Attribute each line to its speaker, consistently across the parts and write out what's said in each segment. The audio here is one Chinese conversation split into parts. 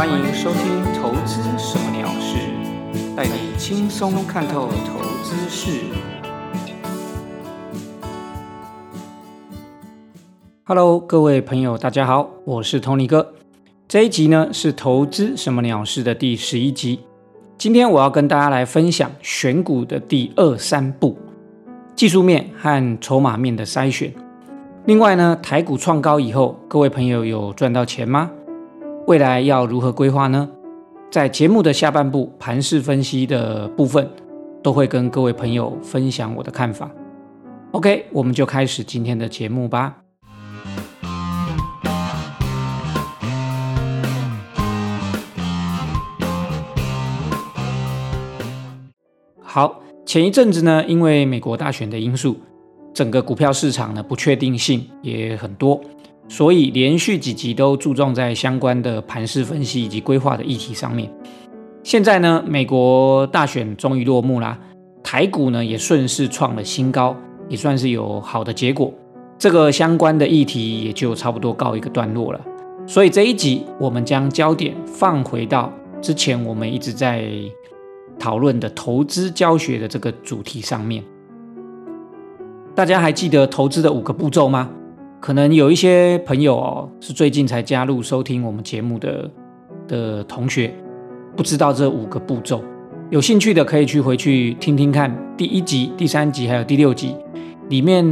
Speaker 1: 欢迎收听《投资什么鸟事》，带你轻松看透投资事。Hello，各位朋友，大家好，我是 Tony 哥。这一集呢是《投资什么鸟事》的第十一集。今天我要跟大家来分享选股的第二三步：技术面和筹码面的筛选。另外呢，台股创高以后，各位朋友有赚到钱吗？未来要如何规划呢？在节目的下半部盘势分析的部分，都会跟各位朋友分享我的看法。OK，我们就开始今天的节目吧。好，前一阵子呢，因为美国大选的因素，整个股票市场呢不确定性也很多。所以连续几集都注重在相关的盘势分析以及规划的议题上面。现在呢，美国大选终于落幕啦，台股呢也顺势创了新高，也算是有好的结果。这个相关的议题也就差不多告一个段落了。所以这一集我们将焦点放回到之前我们一直在讨论的投资教学的这个主题上面。大家还记得投资的五个步骤吗？可能有一些朋友哦，是最近才加入收听我们节目的的同学，不知道这五个步骤。有兴趣的可以去回去听听看，第一集、第三集还有第六集，里面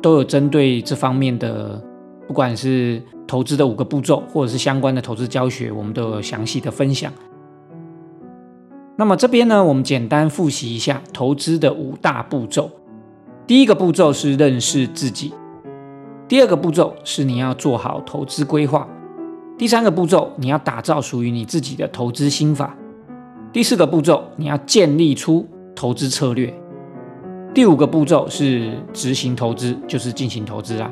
Speaker 1: 都有针对这方面的，不管是投资的五个步骤，或者是相关的投资教学，我们都有详细的分享。那么这边呢，我们简单复习一下投资的五大步骤。第一个步骤是认识自己。第二个步骤是你要做好投资规划，第三个步骤你要打造属于你自己的投资心法，第四个步骤你要建立出投资策略，第五个步骤是执行投资，就是进行投资啦。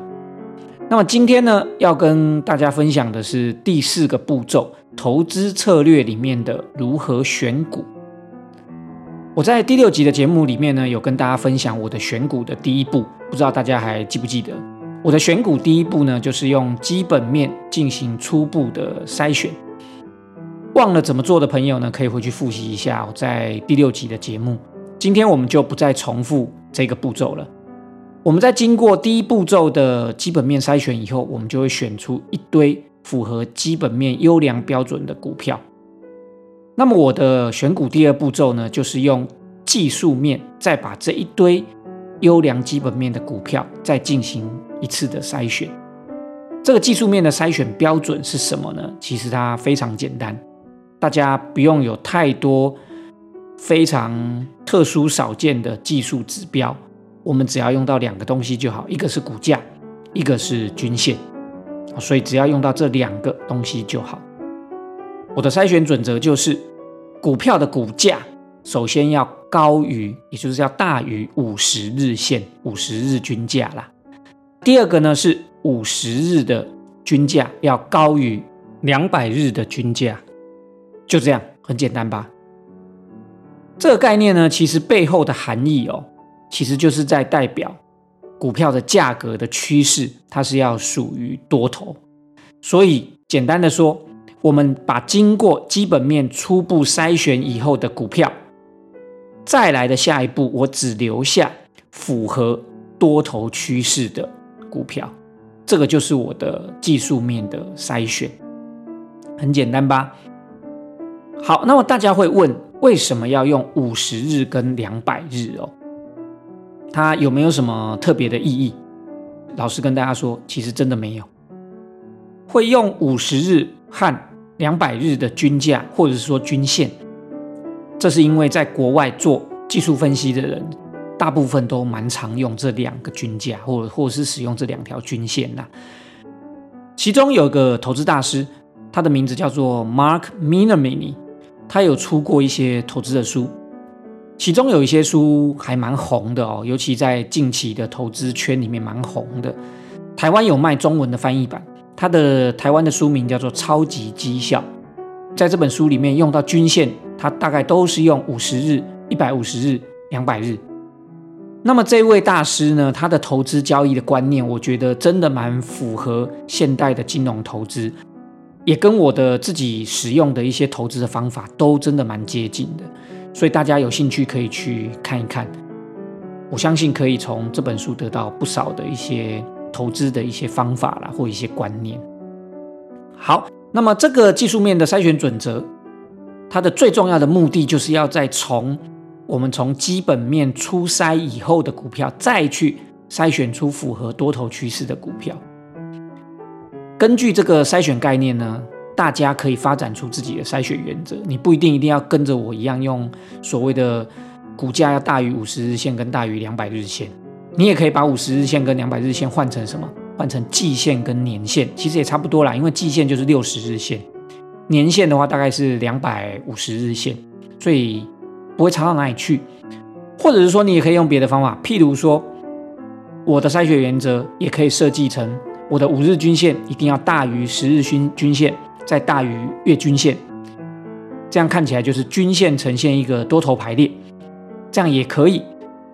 Speaker 1: 那么今天呢，要跟大家分享的是第四个步骤，投资策略里面的如何选股。我在第六集的节目里面呢，有跟大家分享我的选股的第一步，不知道大家还记不记得？我的选股第一步呢，就是用基本面进行初步的筛选。忘了怎么做的朋友呢，可以回去复习一下我在第六集的节目。今天我们就不再重复这个步骤了。我们在经过第一步骤的基本面筛选以后，我们就会选出一堆符合基本面优良标准的股票。那么我的选股第二步骤呢，就是用技术面再把这一堆优良基本面的股票再进行。一次的筛选，这个技术面的筛选标准是什么呢？其实它非常简单，大家不用有太多非常特殊少见的技术指标，我们只要用到两个东西就好，一个是股价，一个是均线，所以只要用到这两个东西就好。我的筛选准则就是，股票的股价首先要高于，也就是要大于五十日线、五十日均价啦。第二个呢是五十日的均价要高于两百日的均价，就这样，很简单吧？这个概念呢，其实背后的含义哦，其实就是在代表股票的价格的趋势，它是要属于多头。所以简单的说，我们把经过基本面初步筛选以后的股票，再来的下一步，我只留下符合多头趋势的。股票，这个就是我的技术面的筛选，很简单吧？好，那么大家会问，为什么要用五十日跟两百日哦？它有没有什么特别的意义？老实跟大家说，其实真的没有。会用五十日和两百日的均价，或者是说均线，这是因为在国外做技术分析的人。大部分都蛮常用这两个均价，或者或者是使用这两条均线呐。其中有个投资大师，他的名字叫做 Mark Minervini，他有出过一些投资的书，其中有一些书还蛮红的哦，尤其在近期的投资圈里面蛮红的。台湾有卖中文的翻译版，他的台湾的书名叫做《超级绩效》。在这本书里面用到均线，它大概都是用五十日、一百五十日、两百日。那么这位大师呢？他的投资交易的观念，我觉得真的蛮符合现代的金融投资。也跟我的自己使用的一些投资的方法都真的蛮接近的，所以大家有兴趣可以去看一看。我相信可以从这本书得到不少的一些投资的一些方法啦，或一些观念。好，那么这个技术面的筛选准则，它的最重要的目的就是要在从我们从基本面初筛以后的股票，再去筛选出符合多头趋势的股票。根据这个筛选概念呢，大家可以发展出自己的筛选原则。你不一定一定要跟着我一样用所谓的。股价要大于五十日线跟大于两百日线，你也可以把五十日线跟两百日线换成什么？换成季线跟年线，其实也差不多啦。因为季线就是六十日线，年线的话大概是两百五十日线，所以不会差到哪里去。或者是说，你也可以用别的方法，譬如说，我的筛选原则也可以设计成我的五日均线一定要大于十日均均线，再大于月均线，这样看起来就是均线呈现一个多头排列。这样也可以，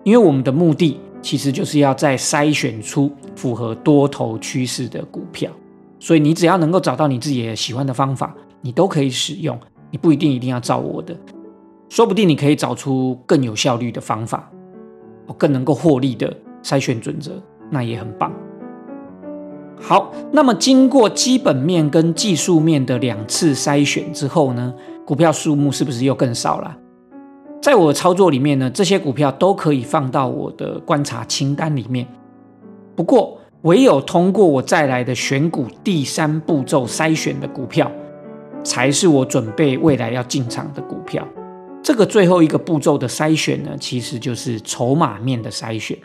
Speaker 1: 因为我们的目的其实就是要再筛选出符合多头趋势的股票，所以你只要能够找到你自己喜欢的方法，你都可以使用，你不一定一定要照我的，说不定你可以找出更有效率的方法，更能够获利的筛选准则，那也很棒。好，那么经过基本面跟技术面的两次筛选之后呢，股票数目是不是又更少了？在我的操作里面呢，这些股票都可以放到我的观察清单里面。不过，唯有通过我再来的选股第三步骤筛选的股票，才是我准备未来要进场的股票。这个最后一个步骤的筛选呢，其实就是筹码面的筛选。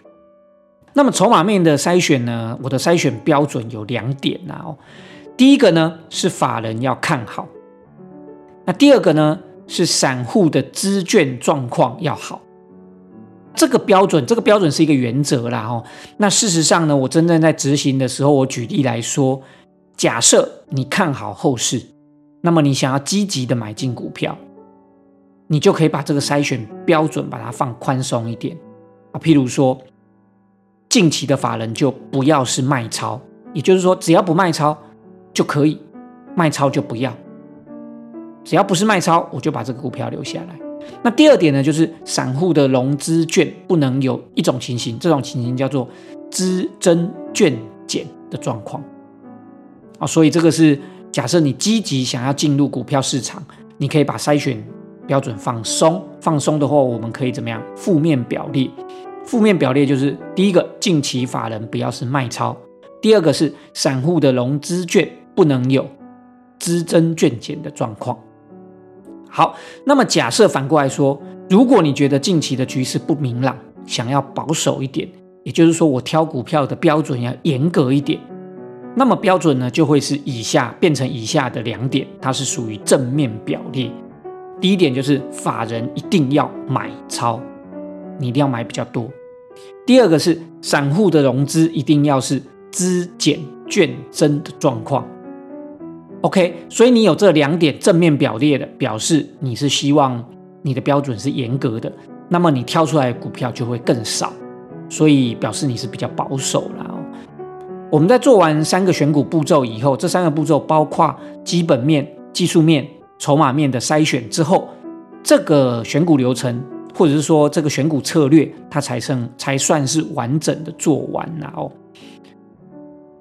Speaker 1: 那么，筹码面的筛选呢，我的筛选标准有两点啊。第一个呢，是法人要看好。那第二个呢？是散户的资券状况要好，这个标准，这个标准是一个原则啦。哦，那事实上呢，我真正在执行的时候，我举例来说，假设你看好后市，那么你想要积极的买进股票，你就可以把这个筛选标准把它放宽松一点啊。譬如说，近期的法人就不要是卖超，也就是说，只要不卖超就可以，卖超就不要。只要不是卖超，我就把这个股票留下来。那第二点呢，就是散户的融资券不能有一种情形，这种情形叫做资增券减的状况啊。所以这个是假设你积极想要进入股票市场，你可以把筛选标准放松。放松的话，我们可以怎么样？负面表列，负面表列就是第一个，近期法人不要是卖超；第二个是散户的融资券不能有资增券减的状况。好，那么假设反过来说，如果你觉得近期的局势不明朗，想要保守一点，也就是说我挑股票的标准要严格一点，那么标准呢就会是以下变成以下的两点，它是属于正面表列。第一点就是法人一定要买超，你一定要买比较多。第二个是散户的融资一定要是资减券增的状况。OK，所以你有这两点正面表列的，表示你是希望你的标准是严格的，那么你挑出来的股票就会更少，所以表示你是比较保守了。我们在做完三个选股步骤以后，这三个步骤包括基本面、技术面、筹码面的筛选之后，这个选股流程或者是说这个选股策略，它才剩才算是完整的做完了哦。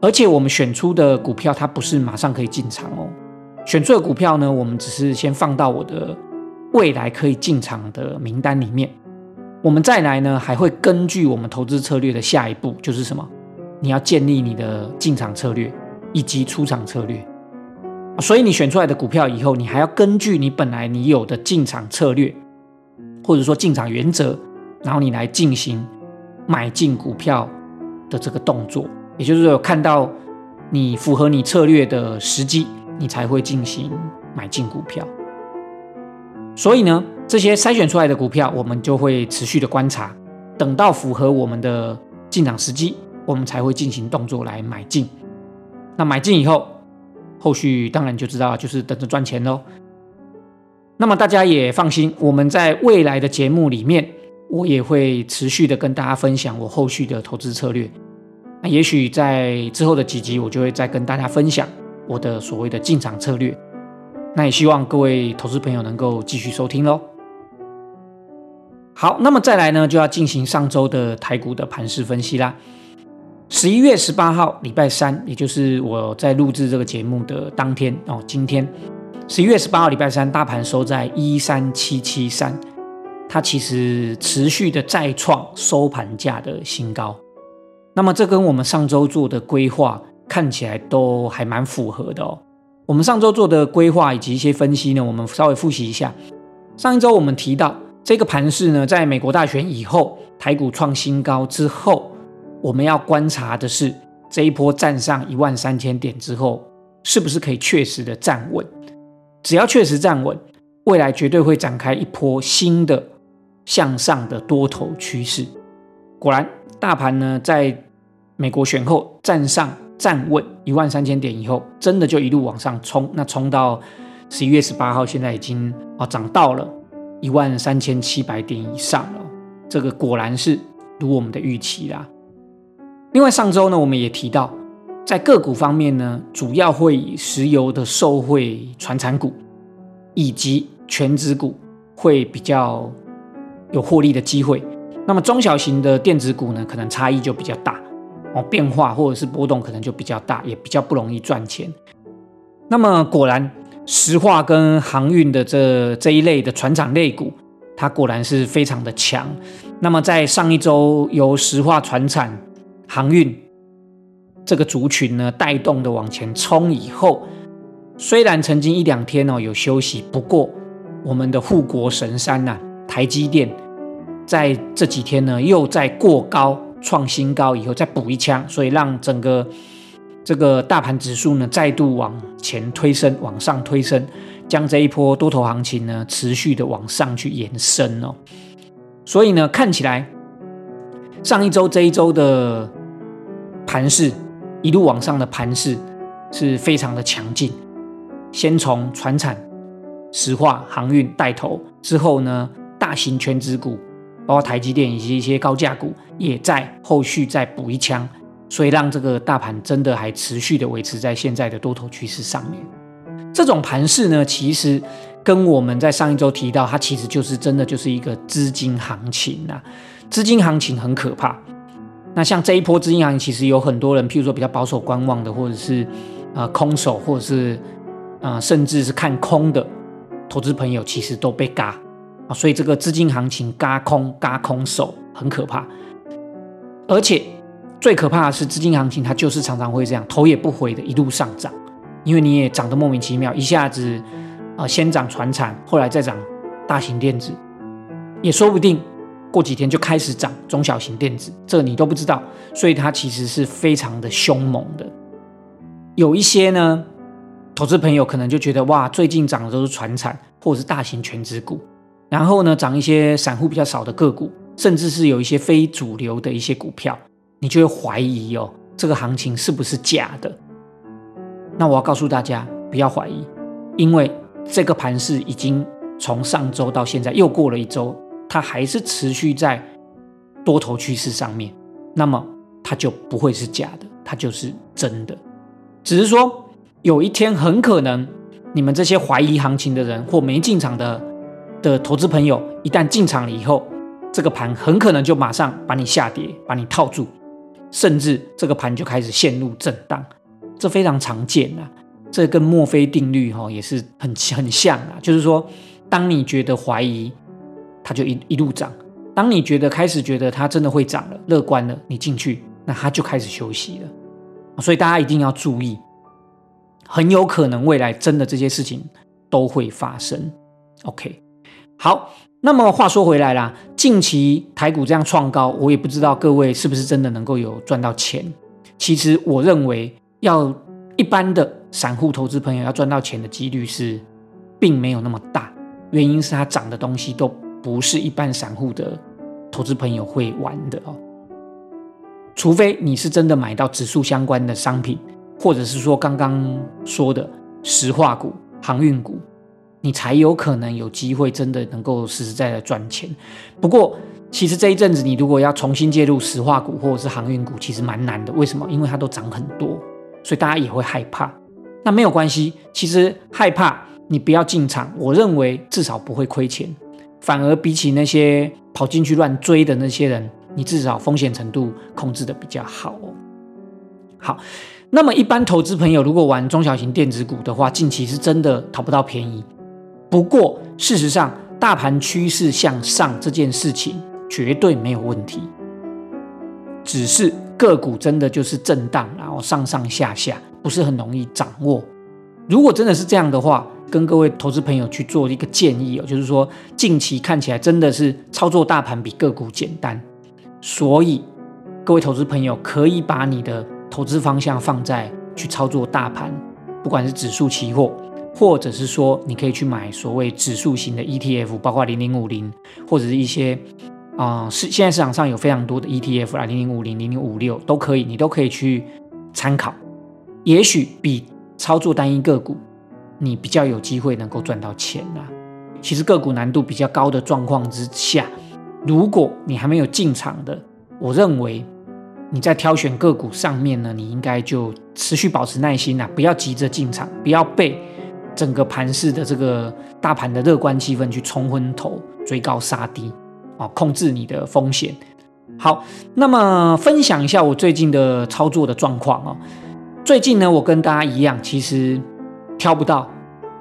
Speaker 1: 而且我们选出的股票，它不是马上可以进场哦。选出的股票呢，我们只是先放到我的未来可以进场的名单里面。我们再来呢，还会根据我们投资策略的下一步，就是什么？你要建立你的进场策略以及出场策略。所以你选出来的股票以后，你还要根据你本来你有的进场策略，或者说进场原则，然后你来进行买进股票的这个动作。也就是有看到你符合你策略的时机，你才会进行买进股票。所以呢，这些筛选出来的股票，我们就会持续的观察，等到符合我们的进场时机，我们才会进行动作来买进。那买进以后，后续当然就知道，就是等着赚钱喽。那么大家也放心，我们在未来的节目里面，我也会持续的跟大家分享我后续的投资策略。那也许在之后的几集，我就会再跟大家分享我的所谓的进场策略。那也希望各位投资朋友能够继续收听喽。好，那么再来呢，就要进行上周的台股的盘势分析啦。十一月十八号，礼拜三，也就是我在录制这个节目的当天哦，今天十一月十八号，礼拜三，大盘收在一三七七三，它其实持续的再创收盘价的新高。那么这跟我们上周做的规划看起来都还蛮符合的哦。我们上周做的规划以及一些分析呢，我们稍微复习一下。上一周我们提到。这个盘势呢，在美国大选以后，台股创新高之后，我们要观察的是这一波站上一万三千点之后，是不是可以确实的站稳？只要确实站稳，未来绝对会展开一波新的向上的多头趋势。果然，大盘呢，在美国选后站上站稳一万三千点以后，真的就一路往上冲，那冲到十一月十八号，现在已经啊涨到了。一万三千七百点以上了，这个果然是如我们的预期啦。另外上周呢，我们也提到，在个股方面呢，主要会以石油的受惠传产股以及全指股会比较有获利的机会。那么中小型的电子股呢，可能差异就比较大哦，变化或者是波动可能就比较大，也比较不容易赚钱。那么果然。石化跟航运的这这一类的船厂类股，它果然是非常的强。那么在上一周由石化、船产、航运这个族群呢带动的往前冲以后，虽然曾经一两天哦有休息，不过我们的护国神山呐台积电在这几天呢又在过高创新高以后再补一枪，所以让整个。这个大盘指数呢，再度往前推升，往上推升，将这一波多头行情呢，持续的往上去延伸哦。所以呢，看起来上一周这一周的盘势一路往上的盘势是非常的强劲。先从船产、石化、航运带头，之后呢，大型全资股，包括台积电以及一些高价股，也在后续再补一枪。所以让这个大盘真的还持续的维持在现在的多头趋势上面。这种盘势呢，其实跟我们在上一周提到，它其实就是真的就是一个资金行情呐。资金行情很可怕。那像这一波资金行情，其实有很多人，譬如说比较保守观望的，或者是呃空手，或者是啊甚至是看空的投资朋友，其实都被嘎啊。所以这个资金行情嘎空嘎空手很可怕，而且。最可怕的是资金行情，它就是常常会这样头也不回的一路上涨，因为你也涨得莫名其妙，一下子啊先涨船产，后来再涨大型电子，也说不定过几天就开始涨中小型电子，这你都不知道，所以它其实是非常的凶猛的。有一些呢，投资朋友可能就觉得哇，最近涨的都是船产或者是大型全资股，然后呢涨一些散户比较少的个股，甚至是有一些非主流的一些股票。你就会怀疑哦，这个行情是不是假的？那我要告诉大家，不要怀疑，因为这个盘势已经从上周到现在又过了一周，它还是持续在多头趋势上面，那么它就不会是假的，它就是真的。只是说有一天很可能，你们这些怀疑行情的人或没进场的的投资朋友，一旦进场了以后，这个盘很可能就马上把你下跌，把你套住。甚至这个盘就开始陷入震荡，这非常常见啊。这跟墨菲定律哈也是很很像啊。就是说，当你觉得怀疑，它就一一路涨；当你觉得开始觉得它真的会涨了，乐观了，你进去，那它就开始休息了。所以大家一定要注意，很有可能未来真的这些事情都会发生。OK，好。那么话说回来啦，近期台股这样创高，我也不知道各位是不是真的能够有赚到钱。其实我认为，要一般的散户投资朋友要赚到钱的几率是，并没有那么大。原因是它涨的东西都不是一般散户的投资朋友会玩的哦。除非你是真的买到指数相关的商品，或者是说刚刚说的石化股、航运股。你才有可能有机会真的能够实实在在赚钱。不过，其实这一阵子你如果要重新介入石化股或者是航运股，其实蛮难的。为什么？因为它都涨很多，所以大家也会害怕。那没有关系。其实害怕你不要进场，我认为至少不会亏钱，反而比起那些跑进去乱追的那些人，你至少风险程度控制的比较好哦。好，那么一般投资朋友如果玩中小型电子股的话，近期是真的讨不到便宜。不过事实上，大盘趋势向上这件事情绝对没有问题，只是个股真的就是震荡，然后上上下下，不是很容易掌握。如果真的是这样的话，跟各位投资朋友去做一个建议哦，就是说近期看起来真的是操作大盘比个股简单，所以各位投资朋友可以把你的投资方向放在去操作大盘，不管是指数期货。或者是说，你可以去买所谓指数型的 ETF，包括零零五零，或者是一些啊，是现在市场上有非常多的 ETF 啊，零零五零、零零五六都可以，你都可以去参考。也许比操作单一个股，你比较有机会能够赚到钱啊。其实个股难度比较高的状况之下，如果你还没有进场的，我认为你在挑选个股上面呢，你应该就持续保持耐心啊，不要急着进场，不要被。整个盘市的这个大盘的乐观气氛去冲昏头，追高杀低，啊，控制你的风险。好，那么分享一下我最近的操作的状况哦。最近呢，我跟大家一样，其实挑不到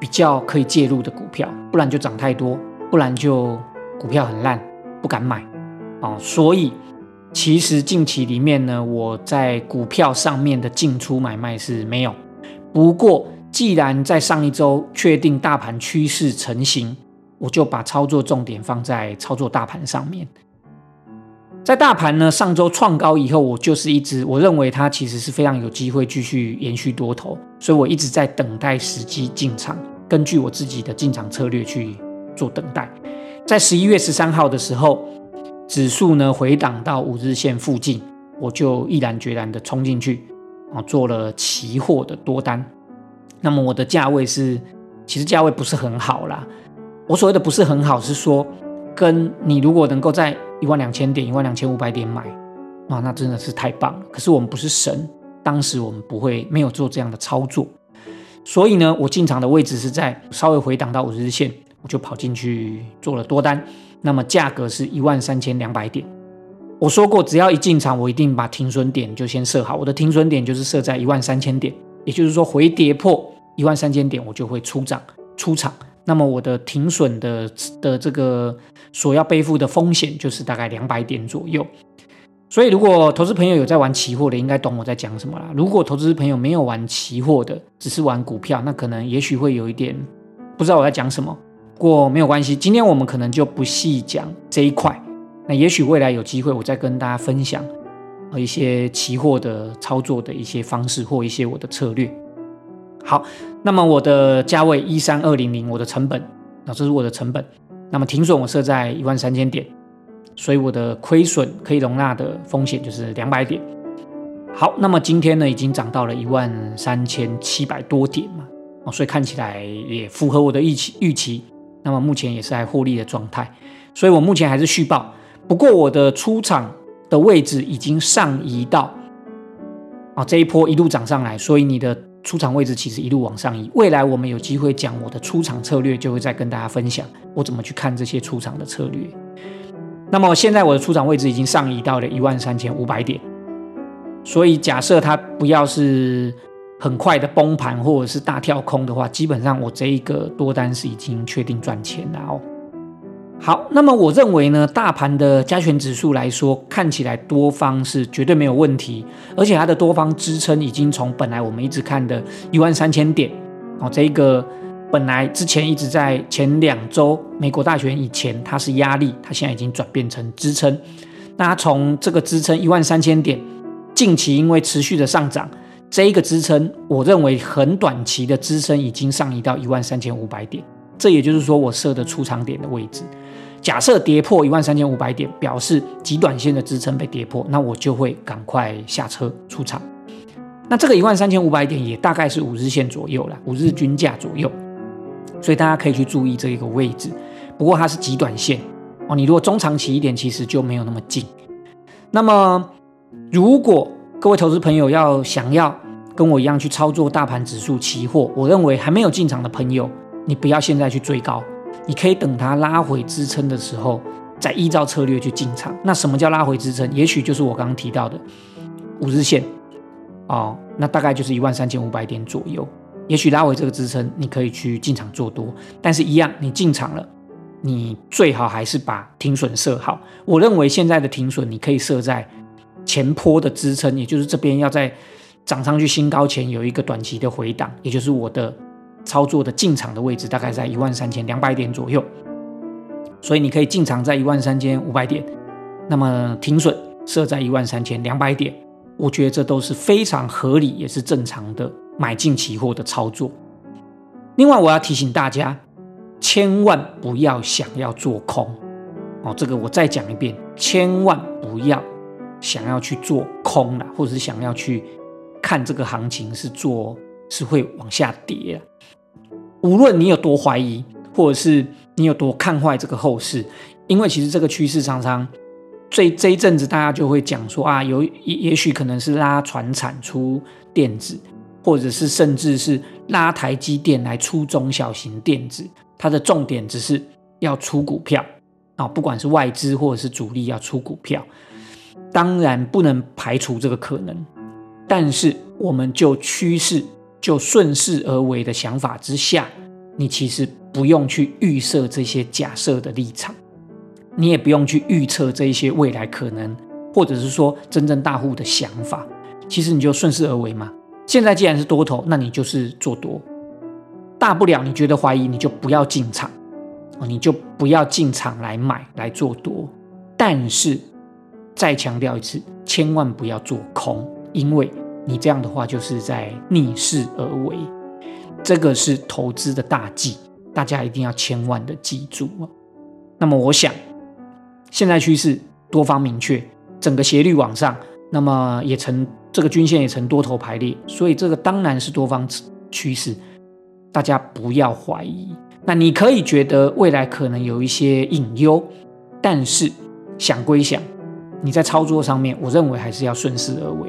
Speaker 1: 比较可以介入的股票，不然就涨太多，不然就股票很烂，不敢买啊。所以其实近期里面呢，我在股票上面的进出买卖是没有，不过。既然在上一周确定大盘趋势成型，我就把操作重点放在操作大盘上面。在大盘呢上周创高以后，我就是一直我认为它其实是非常有机会继续延续多头，所以我一直在等待时机进场，根据我自己的进场策略去做等待。在十一月十三号的时候，指数呢回档到五日线附近，我就毅然决然的冲进去啊，做了期货的多单。那么我的价位是，其实价位不是很好啦。我所谓的不是很好，是说跟你如果能够在一万两千点、一万两千五百点买，哇，那真的是太棒了。可是我们不是神，当时我们不会没有做这样的操作，所以呢，我进场的位置是在稍微回档到五日线，我就跑进去做了多单。那么价格是一万三千两百点。我说过，只要一进场，我一定把停损点就先设好。我的停损点就是设在一万三千点，也就是说回跌破。一万三千点，我就会出涨出场。那么我的停损的的这个所要背负的风险就是大概两百点左右。所以，如果投资朋友有在玩期货的，应该懂我在讲什么啦。如果投资朋友没有玩期货的，只是玩股票，那可能也许会有一点不知道我在讲什么。不过没有关系，今天我们可能就不细讲这一块。那也许未来有机会，我再跟大家分享一些期货的操作的一些方式或一些我的策略。好，那么我的价位一三二零零，我的成本，那这是我的成本。那么停损我设在一万三千点，所以我的亏损可以容纳的风险就是两百点。好，那么今天呢已经涨到了一万三千七百多点嘛，哦，所以看起来也符合我的预期预期。那么目前也是在获利的状态，所以我目前还是续报。不过我的出场的位置已经上移到，啊这一波一路涨上来，所以你的。出场位置其实一路往上移，未来我们有机会讲我的出场策略，就会再跟大家分享我怎么去看这些出场的策略。那么现在我的出场位置已经上移到了一万三千五百点，所以假设它不要是很快的崩盘或者是大跳空的话，基本上我这一个多单是已经确定赚钱了哦。好，那么我认为呢，大盘的加权指数来说，看起来多方是绝对没有问题，而且它的多方支撑已经从本来我们一直看的一万三千点，哦，这个本来之前一直在前两周美国大选以前它是压力，它现在已经转变成支撑。那从这个支撑一万三千点，近期因为持续的上涨，这一个支撑，我认为很短期的支撑已经上移到一万三千五百点，这也就是说我设的出场点的位置。假设跌破一万三千五百点，表示极短线的支撑被跌破，那我就会赶快下车出场。那这个一万三千五百点也大概是五日线左右了，五日均价左右，所以大家可以去注意这一个位置。不过它是极短线哦，你如果中长期一点，其实就没有那么近。那么如果各位投资朋友要想要跟我一样去操作大盘指数期货，我认为还没有进场的朋友，你不要现在去追高，你可以等它拉回支撑的时候，再依照策略去进场。那什么叫拉回支撑？也许就是我刚刚提到的五日线哦，那大概就是一万三千五百点左右。也许拉回这个支撑，你可以去进场做多，但是一样，你进场了，你最好还是把停损设好。我认为现在的停损，你可以设在前坡的支撑，也就是这边要在涨上去新高前有一个短期的回档，也就是我的操作的进场的位置大概在一万三千两百点左右。所以你可以进场在一万三千五百点，那么停损设在一万三千两百点，我觉得这都是非常合理也是正常的。买进期货的操作。另外，我要提醒大家，千万不要想要做空哦。这个我再讲一遍，千万不要想要去做空了，或者是想要去看这个行情是做是会往下跌。无论你有多怀疑，或者是你有多看坏这个后市，因为其实这个趋势常常这这一阵子大家就会讲说啊，有也也许可能是拉船产出电子。或者是甚至是拉台积电来出中小型电子，它的重点只是要出股票啊，不管是外资或者是主力要出股票，当然不能排除这个可能。但是我们就趋势就顺势而为的想法之下，你其实不用去预设这些假设的立场，你也不用去预测这一些未来可能，或者是说真正大户的想法，其实你就顺势而为嘛。现在既然是多头，那你就是做多，大不了你觉得怀疑，你就不要进场，哦，你就不要进场来买来做多。但是再强调一次，千万不要做空，因为你这样的话就是在逆势而为，这个是投资的大忌，大家一定要千万的记住哦。那么我想，现在趋势多方明确，整个斜率往上，那么也成。这个均线也呈多头排列，所以这个当然是多方趋势，大家不要怀疑。那你可以觉得未来可能有一些隐忧，但是想归想，你在操作上面，我认为还是要顺势而为。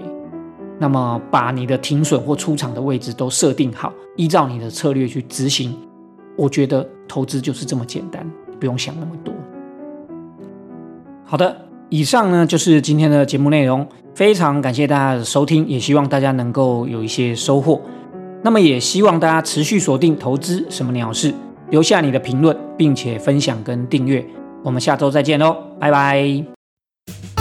Speaker 1: 那么把你的停损或出场的位置都设定好，依照你的策略去执行，我觉得投资就是这么简单，不用想那么多。好的，以上呢就是今天的节目内容。非常感谢大家的收听，也希望大家能够有一些收获。那么也希望大家持续锁定投资什么鸟事，留下你的评论，并且分享跟订阅。我们下周再见喽，拜拜。